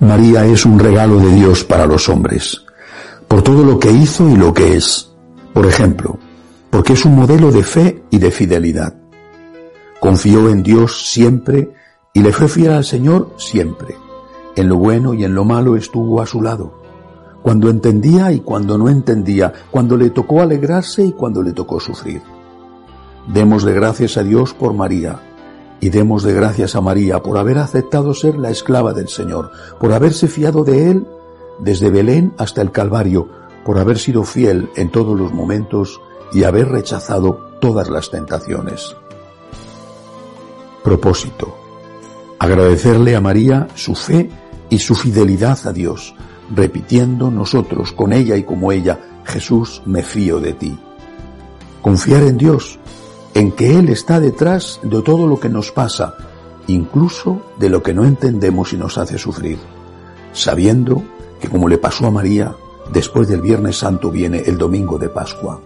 María es un regalo de Dios para los hombres, por todo lo que hizo y lo que es. Por ejemplo, porque es un modelo de fe y de fidelidad. Confió en Dios siempre y le fue fiel al Señor siempre. En lo bueno y en lo malo estuvo a su lado. Cuando entendía y cuando no entendía, cuando le tocó alegrarse y cuando le tocó sufrir. Demos de gracias a Dios por María, y demos de gracias a María por haber aceptado ser la esclava del Señor, por haberse fiado de Él desde Belén hasta el Calvario, por haber sido fiel en todos los momentos y haber rechazado todas las tentaciones. Propósito. Agradecerle a María su fe y su fidelidad a Dios, repitiendo nosotros con ella y como ella, Jesús, me fío de ti. Confiar en Dios, en que Él está detrás de todo lo que nos pasa, incluso de lo que no entendemos y nos hace sufrir, sabiendo que como le pasó a María, después del Viernes Santo viene el domingo de Pascua.